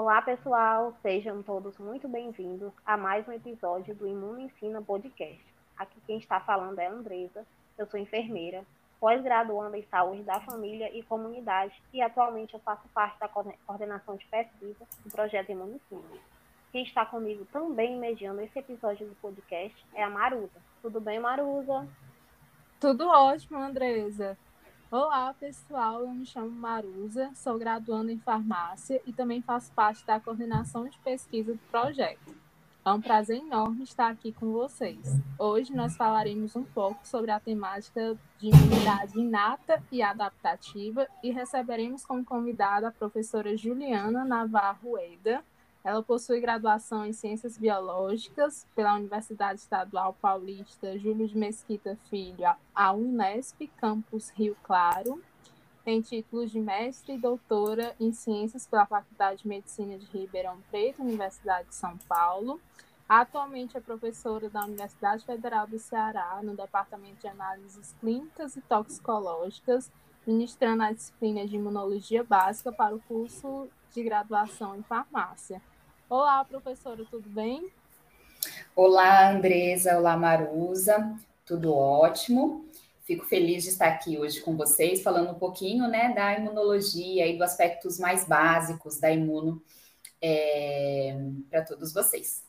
Olá, pessoal, sejam todos muito bem-vindos a mais um episódio do Imuno Ensina Podcast. Aqui quem está falando é a Andresa, eu sou enfermeira, pós-graduanda em saúde da família e comunidade e atualmente eu faço parte da coordenação de pesquisa do projeto Imuno Ensina. Quem está comigo também mediando esse episódio do podcast é a Marusa. Tudo bem, Marusa? Tudo ótimo, Andresa. Olá, pessoal. Eu me chamo Marusa, sou graduando em farmácia e também faço parte da coordenação de pesquisa do projeto. É um prazer enorme estar aqui com vocês. Hoje nós falaremos um pouco sobre a temática de imunidade inata e adaptativa e receberemos como convidada a professora Juliana Navarro Eda, ela possui graduação em Ciências Biológicas pela Universidade Estadual Paulista Júlio de Mesquita Filho, a Unesp, campus Rio Claro. Tem títulos de mestre e doutora em Ciências pela Faculdade de Medicina de Ribeirão Preto, Universidade de São Paulo. Atualmente é professora da Universidade Federal do Ceará, no Departamento de Análises Clínicas e Toxicológicas, ministrando a disciplina de Imunologia Básica para o curso de graduação em Farmácia. Olá, professora, tudo bem? Olá, Andresa, olá, Marusa, tudo ótimo. Fico feliz de estar aqui hoje com vocês, falando um pouquinho né, da imunologia e dos aspectos mais básicos da imuno é, para todos vocês.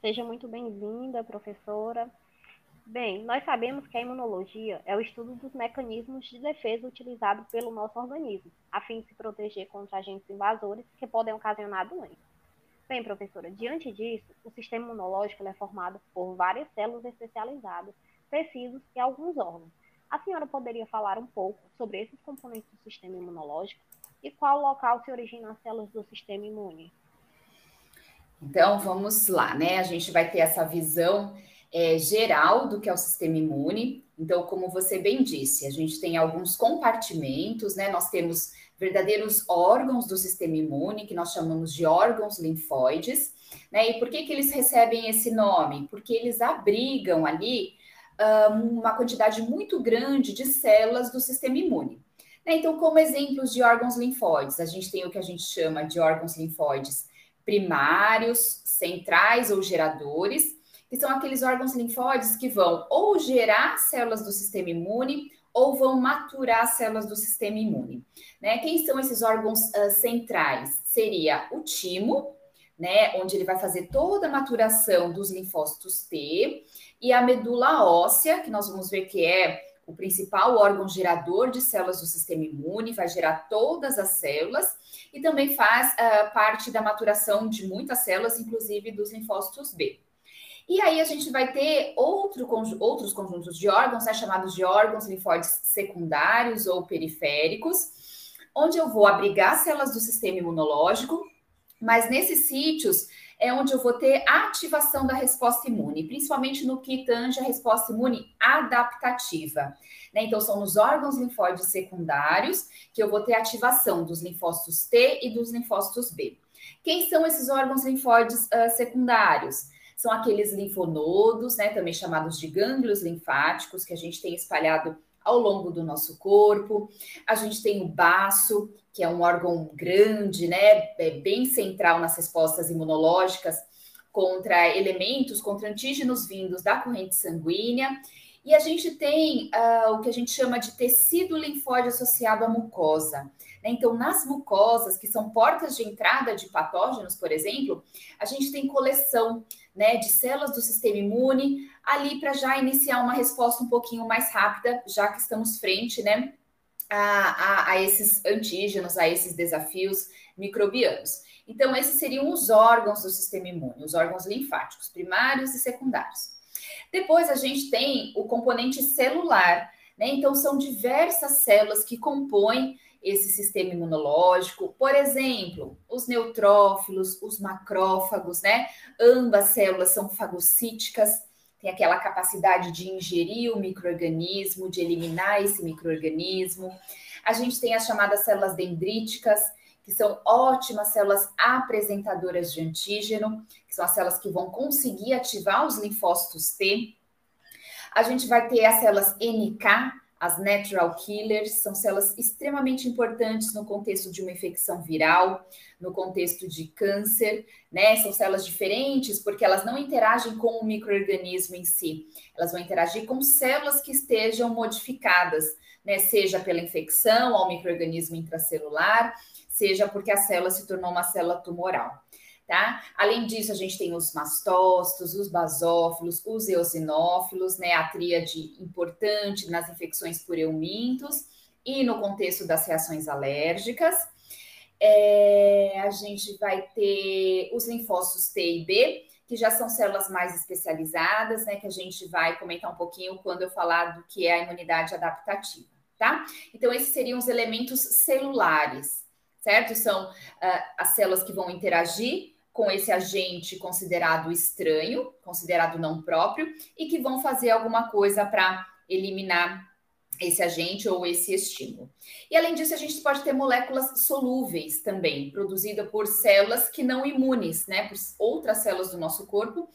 Seja muito bem-vinda, professora. Bem, nós sabemos que a imunologia é o estudo dos mecanismos de defesa utilizados pelo nosso organismo, a fim de se proteger contra agentes invasores que podem ocasionar doenças. Bem, professora, diante disso, o sistema imunológico é formado por várias células especializadas, tecidos e alguns órgãos. A senhora poderia falar um pouco sobre esses componentes do sistema imunológico e qual local se originam as células do sistema imune? Então, vamos lá, né? A gente vai ter essa visão é, geral do que é o sistema imune. Então, como você bem disse, a gente tem alguns compartimentos, né? Nós temos verdadeiros órgãos do sistema imune, que nós chamamos de órgãos linfóides, né? E por que, que eles recebem esse nome? Porque eles abrigam ali uma quantidade muito grande de células do sistema imune. Né? Então, como exemplos de órgãos linfóides, a gente tem o que a gente chama de órgãos linfóides primários, centrais ou geradores, que são aqueles órgãos linfóides que vão ou gerar células do sistema imune ou vão maturar células do sistema imune. Né? Quem são esses órgãos uh, centrais? Seria o timo, né, onde ele vai fazer toda a maturação dos linfócitos T, e a medula óssea, que nós vamos ver que é o principal órgão gerador de células do sistema imune, vai gerar todas as células e também faz uh, parte da maturação de muitas células, inclusive dos linfócitos B. E aí a gente vai ter outro, outros conjuntos de órgãos, né, chamados de órgãos linfóides secundários ou periféricos, onde eu vou abrigar células do sistema imunológico, mas nesses sítios é onde eu vou ter a ativação da resposta imune, principalmente no que tange a resposta imune adaptativa. Né? Então, são nos órgãos linfóides secundários que eu vou ter ativação dos linfócitos T e dos linfócitos B. Quem são esses órgãos linfóides uh, secundários? São aqueles linfonodos, né, também chamados de gânglios linfáticos, que a gente tem espalhado ao longo do nosso corpo. A gente tem o baço, que é um órgão grande, né, é bem central nas respostas imunológicas contra elementos, contra antígenos vindos da corrente sanguínea. E a gente tem uh, o que a gente chama de tecido linfóide associado à mucosa. Né? Então, nas mucosas, que são portas de entrada de patógenos, por exemplo, a gente tem coleção né, de células do sistema imune ali para já iniciar uma resposta um pouquinho mais rápida, já que estamos frente né, a, a, a esses antígenos, a esses desafios microbianos. Então, esses seriam os órgãos do sistema imune, os órgãos linfáticos, primários e secundários. Depois a gente tem o componente celular, né? Então, são diversas células que compõem esse sistema imunológico. Por exemplo, os neutrófilos, os macrófagos, né? Ambas células são fagocíticas, tem aquela capacidade de ingerir o microorganismo, de eliminar esse microorganismo. A gente tem as chamadas células dendríticas, que são ótimas células apresentadoras de antígeno, que são as células que vão conseguir ativar os linfócitos T. A gente vai ter as células NK, as natural killers são células extremamente importantes no contexto de uma infecção viral, no contexto de câncer, né? São células diferentes porque elas não interagem com o microorganismo em si, elas vão interagir com células que estejam modificadas, né? Seja pela infecção ao microorganismo intracelular, seja porque a célula se tornou uma célula tumoral. Tá? Além disso, a gente tem os mastócitos, os basófilos, os eosinófilos, né? A tríade importante nas infecções por eumintos e no contexto das reações alérgicas. É, a gente vai ter os linfócitos T e B, que já são células mais especializadas, né? Que a gente vai comentar um pouquinho quando eu falar do que é a imunidade adaptativa, tá? Então, esses seriam os elementos celulares, certo? São uh, as células que vão interagir com esse agente considerado estranho, considerado não próprio, e que vão fazer alguma coisa para eliminar esse agente ou esse estímulo. E além disso, a gente pode ter moléculas solúveis também, produzidas por células que não imunes, né, por outras células do nosso corpo,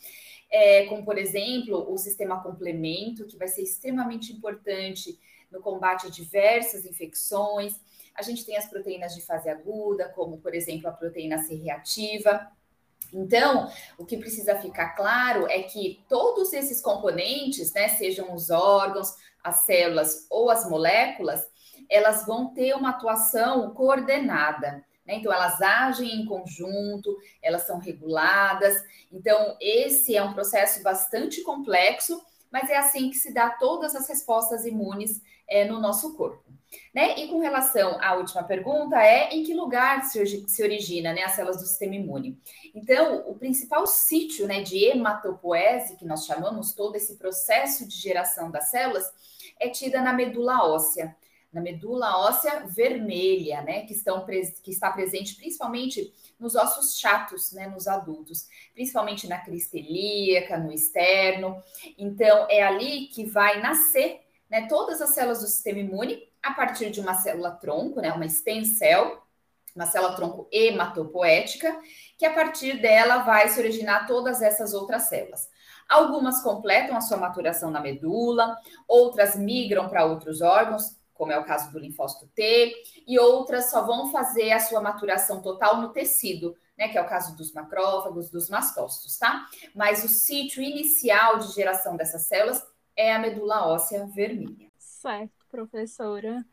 é, como por exemplo o sistema complemento, que vai ser extremamente importante no combate a diversas infecções. A gente tem as proteínas de fase aguda, como por exemplo a proteína C reativa, então, o que precisa ficar claro é que todos esses componentes, né, sejam os órgãos, as células ou as moléculas, elas vão ter uma atuação coordenada. Né? Então, elas agem em conjunto, elas são reguladas. Então, esse é um processo bastante complexo, mas é assim que se dá todas as respostas imunes é, no nosso corpo. Né? E com relação à última pergunta, é em que lugar se, se origina né, as células do sistema imune? Então, o principal sítio né, de hematopoese, que nós chamamos todo esse processo de geração das células, é tida na medula óssea, na medula óssea vermelha, né, que, estão, que está presente principalmente nos ossos chatos, né, nos adultos, principalmente na crista ilíaca, no externo. Então, é ali que vai nascer né, todas as células do sistema imune a partir de uma célula tronco, né, uma stem cell, uma célula tronco hematopoética, que a partir dela vai se originar todas essas outras células. Algumas completam a sua maturação na medula, outras migram para outros órgãos, como é o caso do linfócito T, e outras só vão fazer a sua maturação total no tecido, né, que é o caso dos macrófagos, dos mastócitos, tá? Mas o sítio inicial de geração dessas células é a medula óssea vermelha. Certo professora.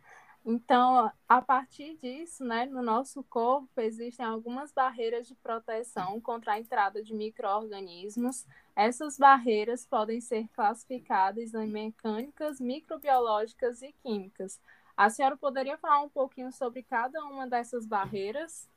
Então, a partir disso, né, no nosso corpo existem algumas barreiras de proteção contra a entrada de micro-organismos. Essas barreiras podem ser classificadas em mecânicas, microbiológicas e químicas. A senhora poderia falar um pouquinho sobre cada uma dessas barreiras?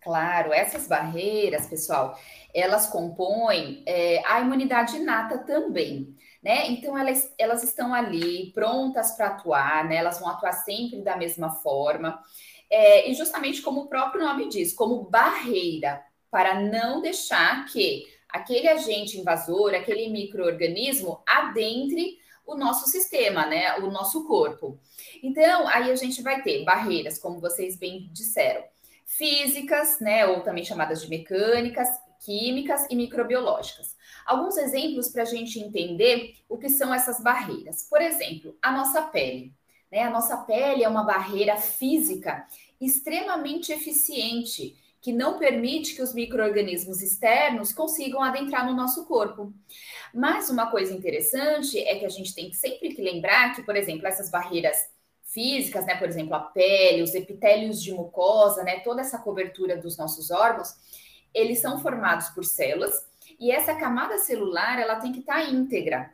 Claro, essas barreiras, pessoal, elas compõem é, a imunidade inata também né? Então elas, elas estão ali prontas para atuar, né? Elas vão atuar sempre da mesma forma. É, e justamente como o próprio nome diz, como barreira, para não deixar que aquele agente invasor, aquele microorganismo adentre o nosso sistema, né? O nosso corpo. Então, aí a gente vai ter barreiras, como vocês bem disseram, físicas, né? Ou também chamadas de mecânicas, químicas e microbiológicas. Alguns exemplos para a gente entender o que são essas barreiras. Por exemplo, a nossa pele. Né? A nossa pele é uma barreira física extremamente eficiente que não permite que os micro-organismos externos consigam adentrar no nosso corpo. Mas uma coisa interessante é que a gente tem sempre que lembrar que, por exemplo, essas barreiras físicas, né, por exemplo, a pele, os epitélios de mucosa, né, toda essa cobertura dos nossos órgãos, eles são formados por células e essa camada celular ela tem que estar tá íntegra.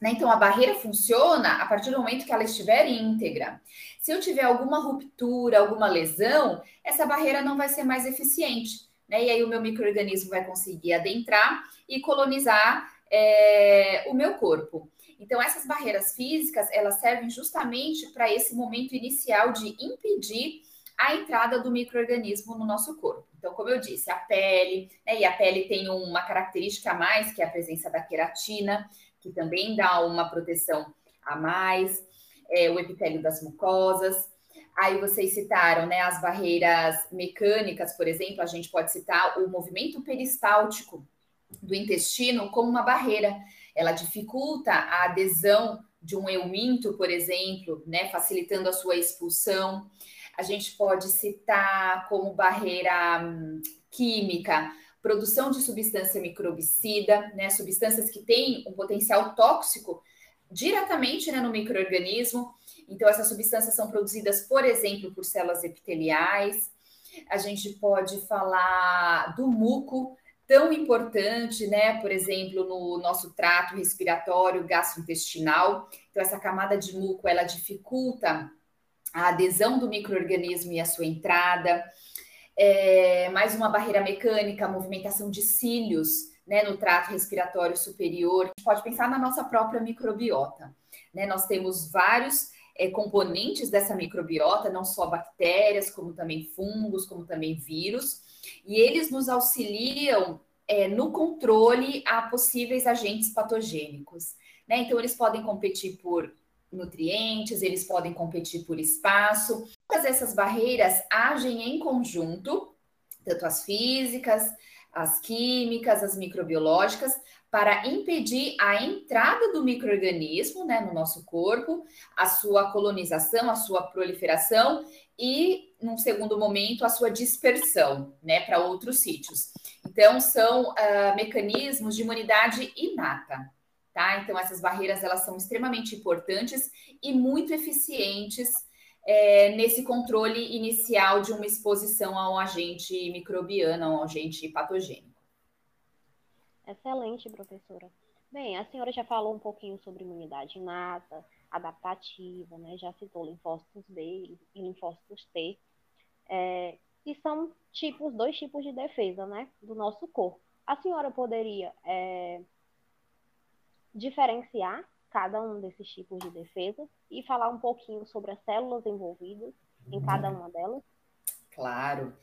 Né? Então a barreira funciona a partir do momento que ela estiver íntegra. Se eu tiver alguma ruptura, alguma lesão, essa barreira não vai ser mais eficiente. Né? E aí o meu microorganismo vai conseguir adentrar e colonizar é, o meu corpo. Então, essas barreiras físicas, elas servem justamente para esse momento inicial de impedir a entrada do microorganismo no nosso corpo. Então, como eu disse, a pele, né, e a pele tem uma característica a mais, que é a presença da queratina, que também dá uma proteção a mais, é, o epitélio das mucosas. Aí vocês citaram né, as barreiras mecânicas, por exemplo, a gente pode citar o movimento peristáltico do intestino como uma barreira. Ela dificulta a adesão de um euminto, por exemplo, né, facilitando a sua expulsão. A gente pode citar como barreira hum, química, produção de substância microbicida, né, substâncias que têm um potencial tóxico diretamente né, no microorganismo. Então, essas substâncias são produzidas, por exemplo, por células epiteliais. A gente pode falar do muco, tão importante, né? Por exemplo, no nosso trato respiratório gastrointestinal. Então, essa camada de muco ela dificulta a adesão do microorganismo e a sua entrada. É, mais uma barreira mecânica, a movimentação de cílios né, no trato respiratório superior. A gente pode pensar na nossa própria microbiota. Né? Nós temos vários é, componentes dessa microbiota, não só bactérias, como também fungos, como também vírus, e eles nos auxiliam é, no controle a possíveis agentes patogênicos. Né? Então, eles podem competir por nutrientes, eles podem competir por espaço. Todas essas barreiras agem em conjunto, tanto as físicas, as químicas, as microbiológicas, para impedir a entrada do microorganismo né, no nosso corpo, a sua colonização, a sua proliferação e, num segundo momento, a sua dispersão né, para outros sítios. Então, são uh, mecanismos de imunidade inata. Tá? Então, essas barreiras elas são extremamente importantes e muito eficientes é, nesse controle inicial de uma exposição a um agente microbiano, a um agente patogênico. Excelente, professora. Bem, a senhora já falou um pouquinho sobre imunidade inata, adaptativa, né? Já citou linfócitos B e linfócitos T, é, que são tipos, dois tipos de defesa, né? Do nosso corpo. A senhora poderia é, diferenciar cada um desses tipos de defesa e falar um pouquinho sobre as células envolvidas em cada uma delas? Claro.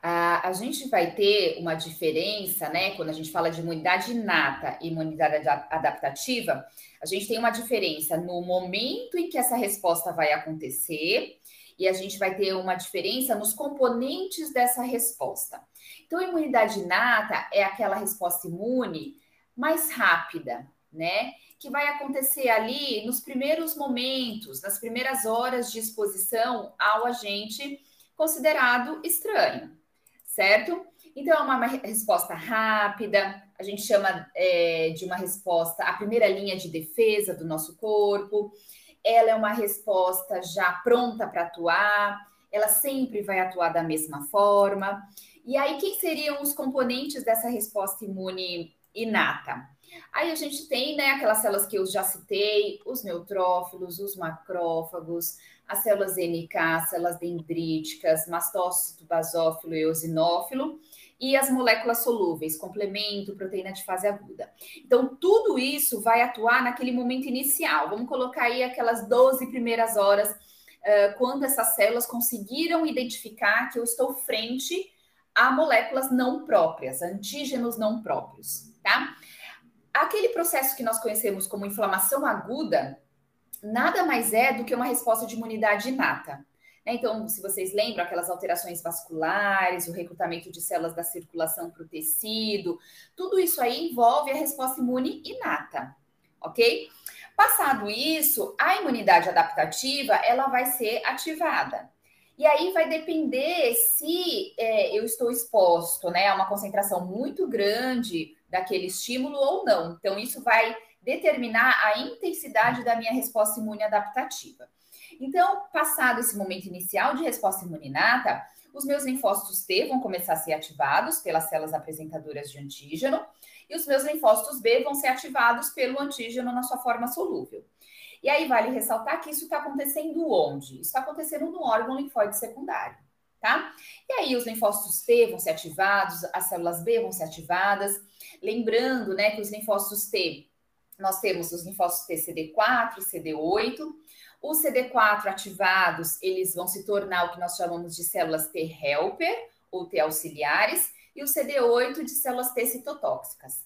A, a gente vai ter uma diferença, né? Quando a gente fala de imunidade inata e imunidade adaptativa, a gente tem uma diferença no momento em que essa resposta vai acontecer e a gente vai ter uma diferença nos componentes dessa resposta. Então, a imunidade inata é aquela resposta imune mais rápida, né? Que vai acontecer ali nos primeiros momentos, nas primeiras horas de exposição ao agente considerado estranho certo? Então, é uma resposta rápida, a gente chama é, de uma resposta, a primeira linha de defesa do nosso corpo. Ela é uma resposta já pronta para atuar, ela sempre vai atuar da mesma forma. E aí, quem seriam os componentes dessa resposta imune inata? Aí a gente tem, né, aquelas células que eu já citei, os neutrófilos, os macrófagos, as células NK, células dendríticas, mastócito, basófilo e eosinófilo, e as moléculas solúveis, complemento, proteína de fase aguda. Então, tudo isso vai atuar naquele momento inicial. Vamos colocar aí aquelas 12 primeiras horas, uh, quando essas células conseguiram identificar que eu estou frente a moléculas não próprias, antígenos não próprios, tá? Aquele processo que nós conhecemos como inflamação aguda, nada mais é do que uma resposta de imunidade inata. Né? Então, se vocês lembram, aquelas alterações vasculares, o recrutamento de células da circulação para o tecido, tudo isso aí envolve a resposta imune inata, ok? Passado isso, a imunidade adaptativa ela vai ser ativada. E aí vai depender se é, eu estou exposto né, a uma concentração muito grande daquele estímulo ou não. Então, isso vai determinar a intensidade da minha resposta imune adaptativa. Então, passado esse momento inicial de resposta imuninata, os meus linfócitos T vão começar a ser ativados pelas células apresentadoras de antígeno e os meus linfócitos B vão ser ativados pelo antígeno na sua forma solúvel. E aí vale ressaltar que isso está acontecendo onde? Isso está acontecendo no órgão linfóide secundário, tá? E aí os linfócitos T vão ser ativados, as células B vão ser ativadas. Lembrando, né, que os linfócitos T nós temos os linfócitos T CD4 e CD8. Os CD4 ativados, eles vão se tornar o que nós chamamos de células T helper ou T auxiliares, e o CD8 de células T citotóxicas.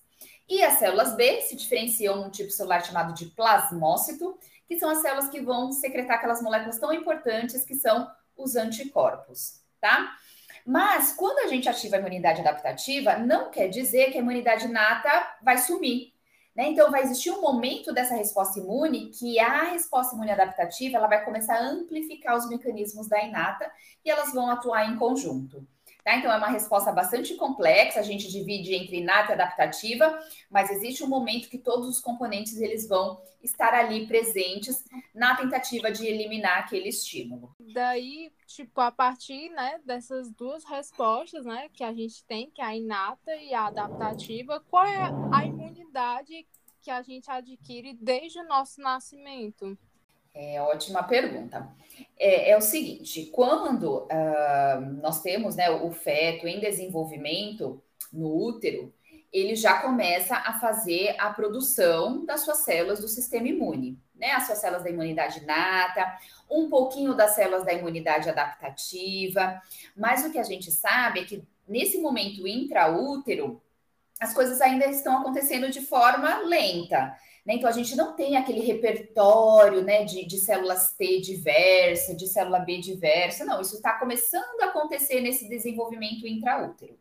E as células B se diferenciam num tipo celular chamado de plasmócito, que são as células que vão secretar aquelas moléculas tão importantes que são os anticorpos, tá? Mas quando a gente ativa a imunidade adaptativa, não quer dizer que a imunidade inata vai sumir. Né? Então, vai existir um momento dessa resposta imune que a resposta imune adaptativa ela vai começar a amplificar os mecanismos da inata e elas vão atuar em conjunto. Tá? Então, é uma resposta bastante complexa, a gente divide entre inata e adaptativa, mas existe um momento que todos os componentes eles vão estar ali presentes na tentativa de eliminar aquele estímulo. Daí, tipo, a partir né, dessas duas respostas né, que a gente tem, que é a inata e a adaptativa, qual é a imunidade que a gente adquire desde o nosso nascimento? É ótima pergunta. É, é o seguinte: quando uh, nós temos né, o feto em desenvolvimento no útero, ele já começa a fazer a produção das suas células do sistema imune, né? As suas células da imunidade inata, um pouquinho das células da imunidade adaptativa, mas o que a gente sabe é que nesse momento intraútero, as coisas ainda estão acontecendo de forma lenta. Né? Então, a gente não tem aquele repertório né, de, de células T diversa, de célula B diversa. Não, isso está começando a acontecer nesse desenvolvimento intraútero.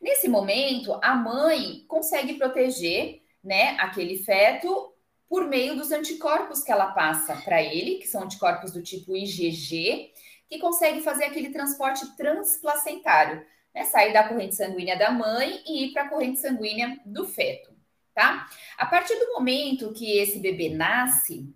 Nesse momento, a mãe consegue proteger né, aquele feto por meio dos anticorpos que ela passa para ele, que são anticorpos do tipo IgG, que consegue fazer aquele transporte transplacentário, né, sair da corrente sanguínea da mãe e ir para a corrente sanguínea do feto tá? A partir do momento que esse bebê nasce,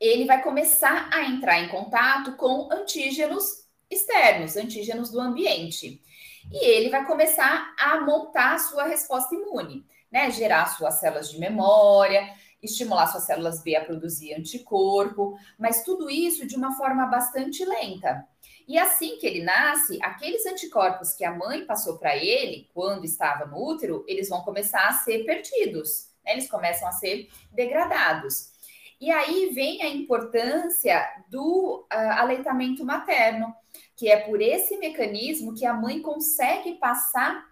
ele vai começar a entrar em contato com antígenos externos, antígenos do ambiente. E ele vai começar a montar a sua resposta imune, né? Gerar suas células de memória, estimular suas células B a produzir anticorpo, mas tudo isso de uma forma bastante lenta. E assim que ele nasce, aqueles anticorpos que a mãe passou para ele quando estava no útero, eles vão começar a ser perdidos, né? eles começam a ser degradados. E aí vem a importância do uh, aleitamento materno, que é por esse mecanismo que a mãe consegue passar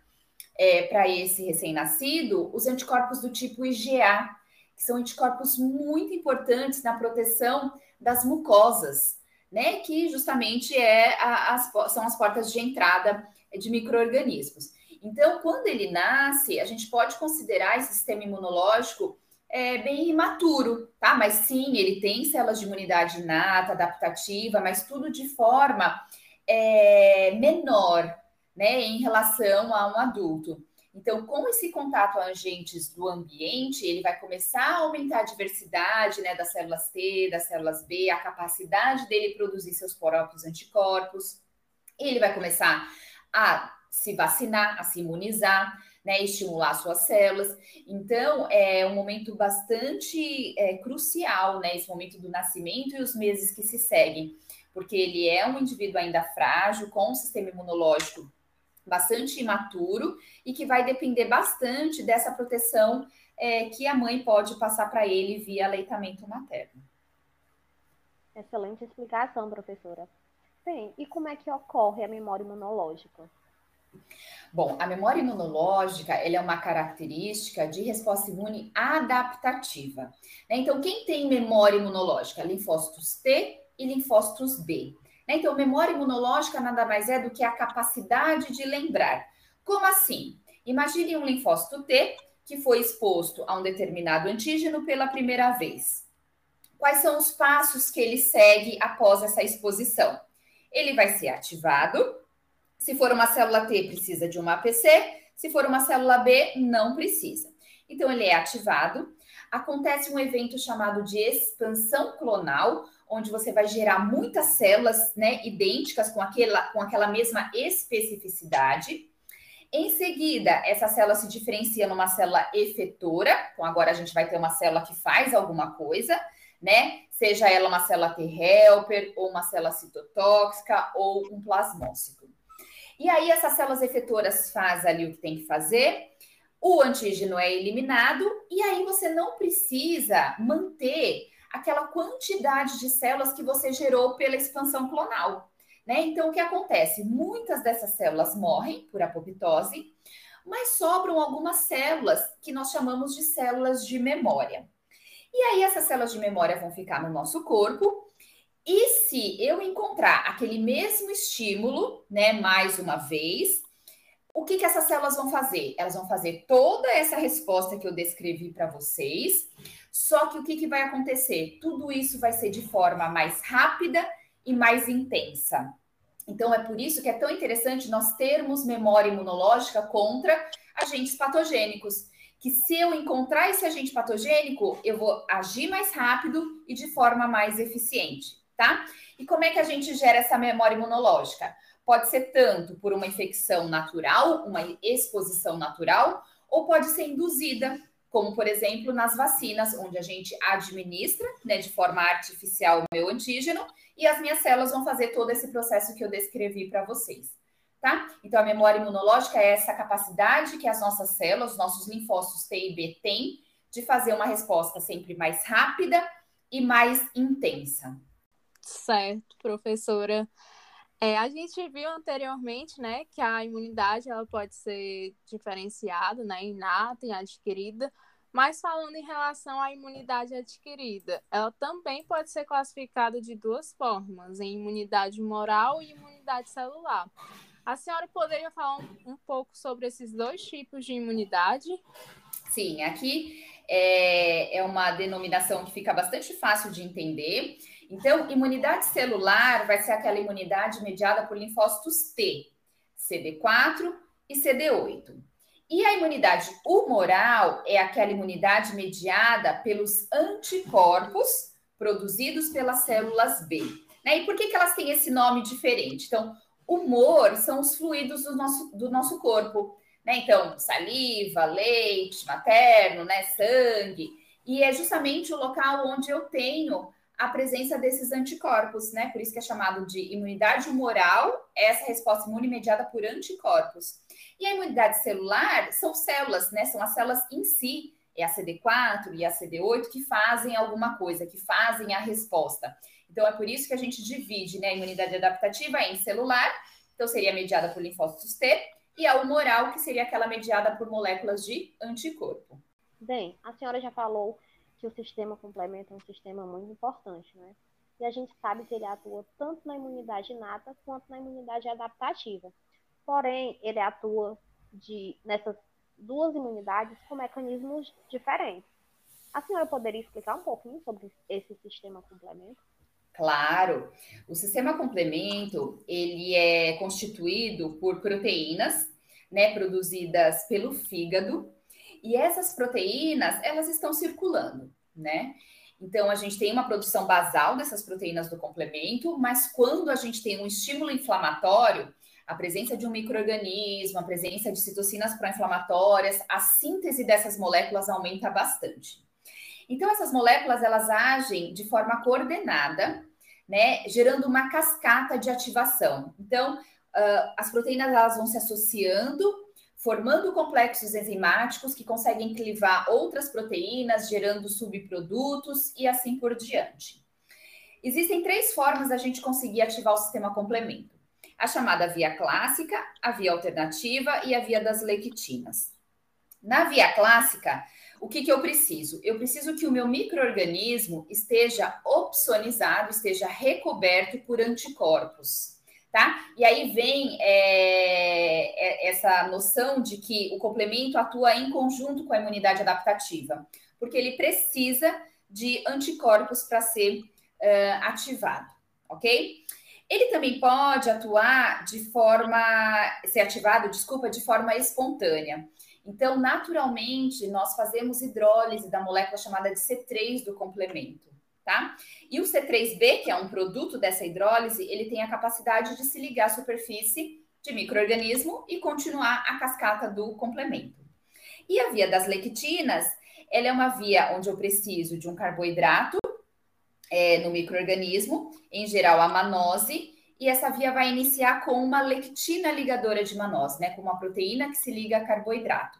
é, para esse recém-nascido os anticorpos do tipo IgA, que são anticorpos muito importantes na proteção das mucosas né? Que justamente é a, as, são as portas de entrada de micro-organismos. Então, quando ele nasce, a gente pode considerar esse sistema imunológico é, bem imaturo, tá? Mas sim, ele tem células de imunidade inata, adaptativa, mas tudo de forma é, menor, né, em relação a um adulto. Então, com esse contato a agentes do ambiente, ele vai começar a aumentar a diversidade né, das células T, das células B, a capacidade dele produzir seus próprios anticorpos. Ele vai começar a se vacinar, a se imunizar, né, estimular suas células. Então, é um momento bastante é, crucial, né, esse momento do nascimento e os meses que se seguem, porque ele é um indivíduo ainda frágil, com um sistema imunológico bastante imaturo e que vai depender bastante dessa proteção é, que a mãe pode passar para ele via aleitamento materno. Excelente explicação, professora. Bem, e como é que ocorre a memória imunológica? Bom, a memória imunológica ela é uma característica de resposta imune adaptativa. Né? Então, quem tem memória imunológica? Linfócitos T e linfócitos B. Né? Então, memória imunológica nada mais é do que a capacidade de lembrar. Como assim? Imagine um linfócito T que foi exposto a um determinado antígeno pela primeira vez. Quais são os passos que ele segue após essa exposição? Ele vai ser ativado. Se for uma célula T, precisa de uma APC. Se for uma célula B, não precisa. Então, ele é ativado. Acontece um evento chamado de expansão clonal, onde você vai gerar muitas células né, idênticas com aquela, com aquela mesma especificidade. Em seguida, essa célula se diferencia numa célula efetora, então agora a gente vai ter uma célula que faz alguma coisa, né? Seja ela uma célula T-helper, ou uma célula citotóxica, ou um plasmócito. E aí, essas células efetoras fazem ali o que tem que fazer, o antígeno é eliminado, e aí você não precisa manter aquela quantidade de células que você gerou pela expansão clonal. Né? Então, o que acontece? Muitas dessas células morrem por apoptose, mas sobram algumas células que nós chamamos de células de memória. E aí, essas células de memória vão ficar no nosso corpo. E se eu encontrar aquele mesmo estímulo, né, mais uma vez, o que, que essas células vão fazer? Elas vão fazer toda essa resposta que eu descrevi para vocês, só que o que, que vai acontecer? Tudo isso vai ser de forma mais rápida e mais intensa. Então, é por isso que é tão interessante nós termos memória imunológica contra agentes patogênicos. Que se eu encontrar esse agente patogênico, eu vou agir mais rápido e de forma mais eficiente, tá? E como é que a gente gera essa memória imunológica? Pode ser tanto por uma infecção natural, uma exposição natural, ou pode ser induzida, como por exemplo nas vacinas, onde a gente administra né, de forma artificial o meu antígeno e as minhas células vão fazer todo esse processo que eu descrevi para vocês. Tá? Então, a memória imunológica é essa capacidade que as nossas células, nossos linfócitos T e B têm de fazer uma resposta sempre mais rápida e mais intensa. Certo, professora. É, a gente viu anteriormente, né, que a imunidade ela pode ser diferenciada, né, inata e adquirida, mas falando em relação à imunidade adquirida, ela também pode ser classificada de duas formas, em imunidade moral e imunidade celular. A senhora poderia falar um, um pouco sobre esses dois tipos de imunidade? Sim, aqui é, é uma denominação que fica bastante fácil de entender. Então, imunidade celular vai ser aquela imunidade mediada por linfócitos T, CD4 e CD8. E a imunidade humoral é aquela imunidade mediada pelos anticorpos produzidos pelas células B. Né? E por que, que elas têm esse nome diferente? Então, humor são os fluidos do nosso, do nosso corpo. Né? Então, saliva, leite materno, né? sangue. E é justamente o local onde eu tenho a presença desses anticorpos, né? Por isso que é chamado de imunidade humoral, é essa resposta imune mediada por anticorpos. E a imunidade celular são células, né? São as células em si, é a CD4 e a CD8 que fazem alguma coisa, que fazem a resposta. Então é por isso que a gente divide né, a imunidade adaptativa em celular, então seria mediada por linfócitos T, e a humoral, que seria aquela mediada por moléculas de anticorpo. Bem, a senhora já falou que o sistema complemento é um sistema muito importante, né? E a gente sabe que ele atua tanto na imunidade inata quanto na imunidade adaptativa. Porém, ele atua de, nessas duas imunidades com mecanismos diferentes. A senhora poderia explicar um pouquinho sobre esse sistema complemento? Claro. O sistema complemento, ele é constituído por proteínas, né, produzidas pelo fígado e essas proteínas, elas estão circulando, né? Então, a gente tem uma produção basal dessas proteínas do complemento, mas quando a gente tem um estímulo inflamatório, a presença de um microorganismo, a presença de citocinas pró-inflamatórias, a síntese dessas moléculas aumenta bastante. Então, essas moléculas, elas agem de forma coordenada, né, gerando uma cascata de ativação. Então, uh, as proteínas, elas vão se associando formando complexos enzimáticos que conseguem clivar outras proteínas, gerando subprodutos e assim por diante. Existem três formas da gente conseguir ativar o sistema complemento: a chamada via clássica, a via alternativa e a via das lectinas. Na via clássica, o que, que eu preciso? Eu preciso que o meu microorganismo esteja opsonizado, esteja recoberto por anticorpos tá? E aí vem é, é, essa noção de que o complemento atua em conjunto com a imunidade adaptativa, porque ele precisa de anticorpos para ser uh, ativado, ok? Ele também pode atuar de forma, ser ativado, desculpa, de forma espontânea. Então, naturalmente, nós fazemos hidrólise da molécula chamada de C3 do complemento tá? E o C3B, que é um produto dessa hidrólise, ele tem a capacidade de se ligar à superfície de microorganismo e continuar a cascata do complemento. E a via das lectinas, ela é uma via onde eu preciso de um carboidrato é, no microorganismo, em geral a manose, e essa via vai iniciar com uma lectina ligadora de manose, né, com uma proteína que se liga a carboidrato.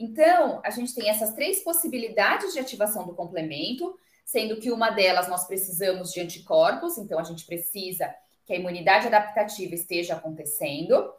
Então, a gente tem essas três possibilidades de ativação do complemento, sendo que uma delas nós precisamos de anticorpos, então a gente precisa que a imunidade adaptativa esteja acontecendo,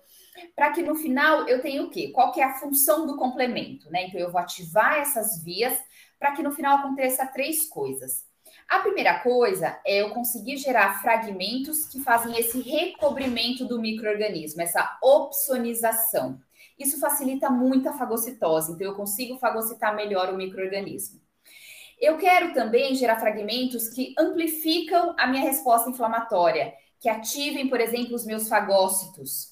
para que no final eu tenha o quê? Qual que é a função do complemento, né? Então eu vou ativar essas vias para que no final aconteça três coisas. A primeira coisa é eu conseguir gerar fragmentos que fazem esse recobrimento do microorganismo, essa opsonização. Isso facilita muito a fagocitose, então eu consigo fagocitar melhor o microorganismo. Eu quero também gerar fragmentos que amplificam a minha resposta inflamatória, que ativem, por exemplo, os meus fagócitos.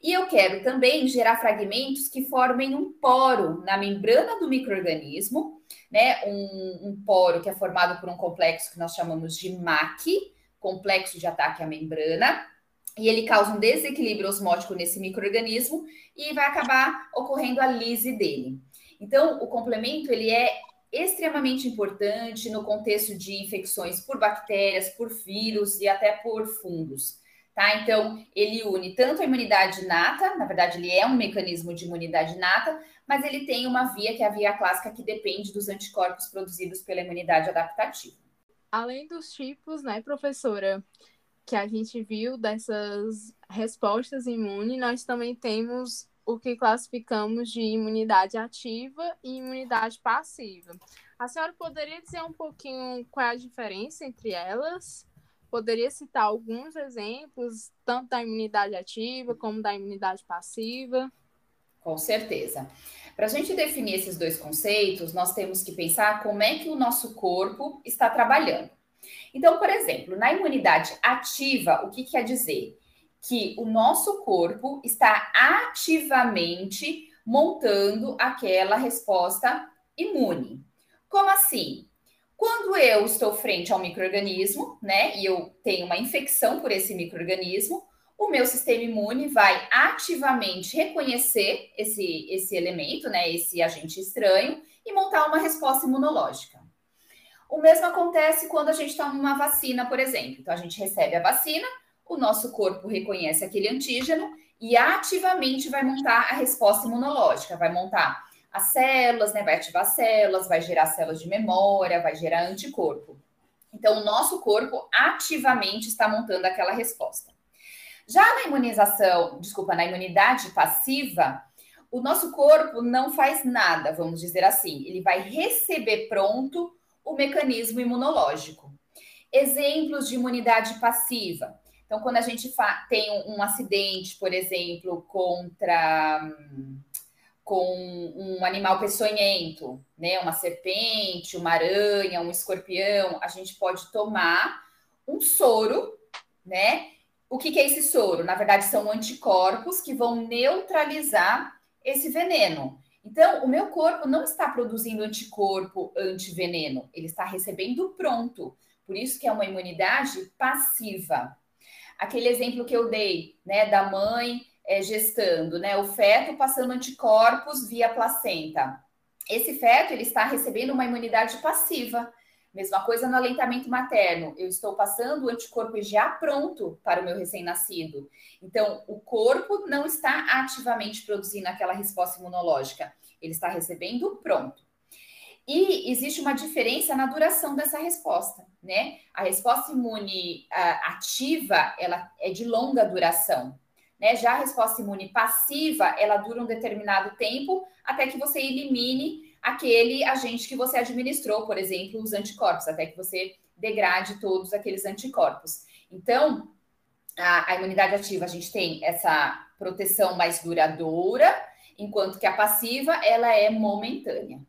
E eu quero também gerar fragmentos que formem um poro na membrana do microorganismo, né? Um, um poro que é formado por um complexo que nós chamamos de MAC, complexo de ataque à membrana, e ele causa um desequilíbrio osmótico nesse microorganismo e vai acabar ocorrendo a lise dele. Então, o complemento ele é extremamente importante no contexto de infecções por bactérias, por vírus e até por fungos. Tá? Então, ele une tanto a imunidade nata, na verdade, ele é um mecanismo de imunidade nata, mas ele tem uma via que é a via clássica que depende dos anticorpos produzidos pela imunidade adaptativa. Além dos tipos, né, professora, que a gente viu dessas respostas imunes, nós também temos o que classificamos de imunidade ativa e imunidade passiva. A senhora poderia dizer um pouquinho qual é a diferença entre elas? Poderia citar alguns exemplos, tanto da imunidade ativa como da imunidade passiva? Com certeza. Para a gente definir esses dois conceitos, nós temos que pensar como é que o nosso corpo está trabalhando. Então, por exemplo, na imunidade ativa, o que quer dizer? que o nosso corpo está ativamente montando aquela resposta imune. Como assim? Quando eu estou frente a um microorganismo, né, e eu tenho uma infecção por esse microorganismo, o meu sistema imune vai ativamente reconhecer esse, esse elemento, né, esse agente estranho, e montar uma resposta imunológica. O mesmo acontece quando a gente toma uma vacina, por exemplo. Então, a gente recebe a vacina, o nosso corpo reconhece aquele antígeno e ativamente vai montar a resposta imunológica, vai montar as células, né? Vai ativar células, vai gerar células de memória, vai gerar anticorpo. Então, o nosso corpo ativamente está montando aquela resposta. Já na imunização, desculpa, na imunidade passiva, o nosso corpo não faz nada, vamos dizer assim. Ele vai receber pronto o mecanismo imunológico. Exemplos de imunidade passiva: então, quando a gente tem um, acidente, por exemplo, contra com um animal peçonhento, né, uma serpente, uma aranha, um escorpião, a gente pode tomar um soro, né? O que, que é esse soro? Na verdade, são anticorpos que vão neutralizar esse veneno. Então, o meu corpo não está produzindo anticorpo antiveneno, ele está recebendo pronto. Por isso que é uma imunidade passiva aquele exemplo que eu dei, né, da mãe é, gestando, né, o feto passando anticorpos via placenta. Esse feto ele está recebendo uma imunidade passiva. Mesma coisa no aleitamento materno. Eu estou passando o anticorpo já pronto para o meu recém-nascido. Então, o corpo não está ativamente produzindo aquela resposta imunológica. Ele está recebendo pronto. E existe uma diferença na duração dessa resposta, né? A resposta imune uh, ativa, ela é de longa duração, né? Já a resposta imune passiva, ela dura um determinado tempo até que você elimine aquele agente que você administrou, por exemplo, os anticorpos, até que você degrade todos aqueles anticorpos. Então, a, a imunidade ativa, a gente tem essa proteção mais duradoura, enquanto que a passiva, ela é momentânea.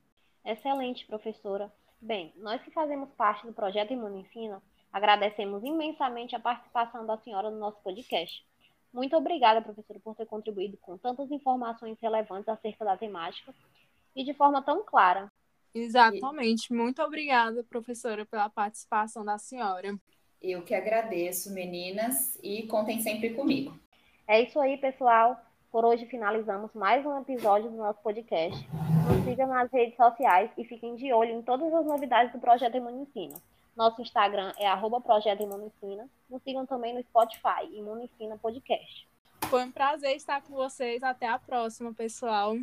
Excelente, professora. Bem, nós que fazemos parte do projeto Imunicina, agradecemos imensamente a participação da senhora no nosso podcast. Muito obrigada, professora, por ter contribuído com tantas informações relevantes acerca da temática e de forma tão clara. Exatamente. Muito obrigada, professora, pela participação da senhora. Eu que agradeço, meninas, e contem sempre comigo. É isso aí, pessoal. Por hoje finalizamos mais um episódio do nosso podcast. Nos sigam nas redes sociais e fiquem de olho em todas as novidades do Projeto Imunicina. Nosso Instagram é arroba Projeto Imunicina. Nos sigam também no Spotify, Imunicina Podcast. Foi um prazer estar com vocês. Até a próxima, pessoal.